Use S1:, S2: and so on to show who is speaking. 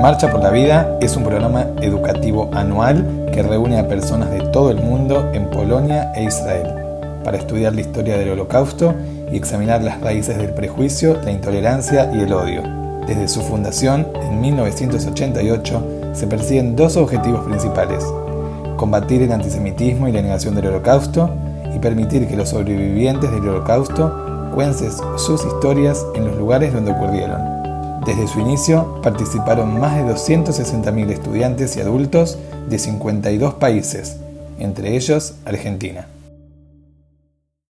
S1: Marcha por la Vida es un programa educativo anual que reúne a personas de todo el mundo en Polonia e Israel para estudiar la historia del holocausto y examinar las raíces del prejuicio, la intolerancia y el odio. Desde su fundación, en 1988, se persiguen dos objetivos principales. Combatir el antisemitismo y la negación del holocausto y permitir que los sobrevivientes del holocausto cuenten sus historias en los lugares donde ocurrieron. Desde su inicio participaron más de 260.000 estudiantes y adultos de 52 países, entre ellos Argentina.